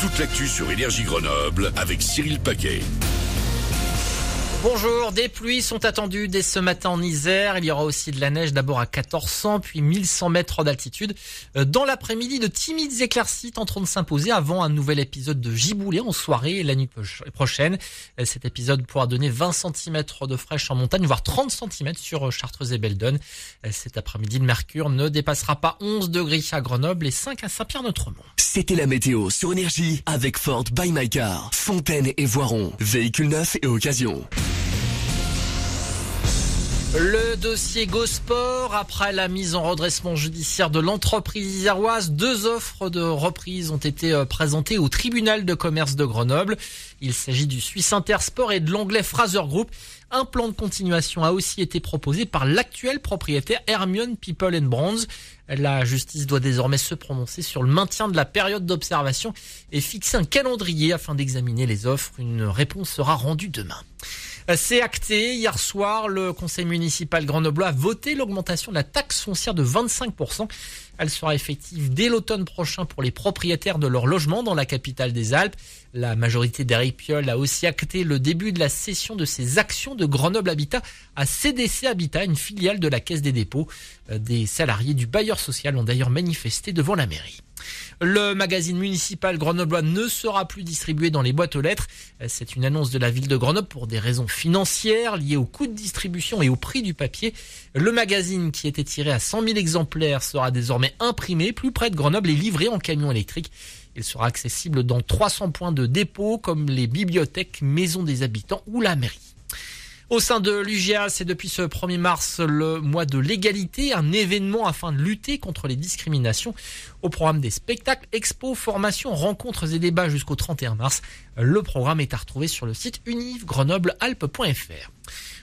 toute l'actu sur Énergie Grenoble avec Cyril Paquet. Bonjour, des pluies sont attendues dès ce matin en Isère. Il y aura aussi de la neige d'abord à 1400 puis 1100 mètres d'altitude. Euh, dans l'après-midi, de timides éclaircies tenteront de s'imposer avant un nouvel épisode de giboulée en soirée la nuit prochaine. Euh, cet épisode pourra donner 20 cm de fraîche en montagne, voire 30 cm sur euh, Chartreuse et Beldon. Cet après-midi, le mercure ne dépassera pas 11 degrés à Grenoble et 5 à Saint-Pierre-Notre-Mont. C'était la météo sur Énergie avec Ford by My Car, Fontaine et Voiron, véhicules neufs et occasion. Le dossier Gosport, après la mise en redressement judiciaire de l'entreprise iséroise, deux offres de reprise ont été euh, présentées au tribunal de commerce de Grenoble. Il s'agit du Suisse Intersport et de l'anglais Fraser Group. Un plan de continuation a aussi été proposé par l'actuel propriétaire Hermione People and Bronze. La justice doit désormais se prononcer sur le maintien de la période d'observation et fixer un calendrier afin d'examiner les offres. Une réponse sera rendue demain. C'est acté. Hier soir, le conseil municipal grenoblois a voté l'augmentation de la taxe foncière de 25%. Elle sera effective dès l'automne prochain pour les propriétaires de leur logement dans la capitale des Alpes. La majorité d'Eric Piolle a aussi acté le début de la cession de ses actions de Grenoble Habitat à CDC Habitat, une filiale de la Caisse des dépôts. Euh, des salariés du bailleur social ont d'ailleurs manifesté devant la mairie. Le magazine municipal grenoblois ne sera plus distribué dans les boîtes aux lettres. C'est une annonce de la ville de Grenoble pour des raisons financières liées au coût de distribution et au prix du papier. Le magazine qui était tiré à 100 000 exemplaires sera désormais imprimé plus près de Grenoble et livré en camion électrique. Il sera accessible dans 300 points de dépôt comme les bibliothèques, maisons des habitants ou la mairie. Au sein de l'UGA, c'est depuis ce 1er mars le mois de l'égalité, un événement afin de lutter contre les discriminations. Au programme des spectacles, expos, formations, rencontres et débats jusqu'au 31 mars. Le programme est à retrouver sur le site univgrenoblealpes.fr.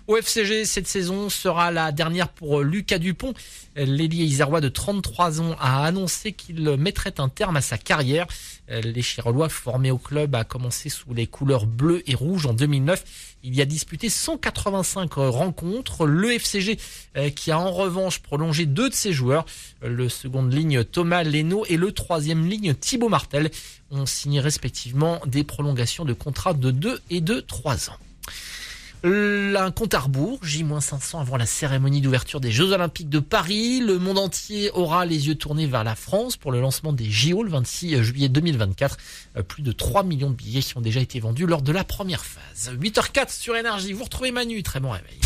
Au FCG, cette saison sera la dernière pour Lucas Dupont. L'ailier isérois de 33 ans a annoncé qu'il mettrait un terme à sa carrière. Les Chirois formés au club a commencé sous les couleurs bleues et rouges en 2009. Il y a disputé 185 rencontres. Le FCG euh, qui a en revanche prolongé deux de ses joueurs, le seconde ligne Thomas Leno et le troisième ligne Thibaut Martel, ont signé respectivement des prolongations de contrat de 2 et de 3 ans. Un compte à rebours, J-500 avant la cérémonie d'ouverture des Jeux Olympiques de Paris. Le monde entier aura les yeux tournés vers la France pour le lancement des JO le 26 juillet 2024. Euh, plus de 3 millions de billets qui ont déjà été vendus lors de la première phase. 8h04 sur Énergie. Vous retrouvez Manu. Très bon réveil.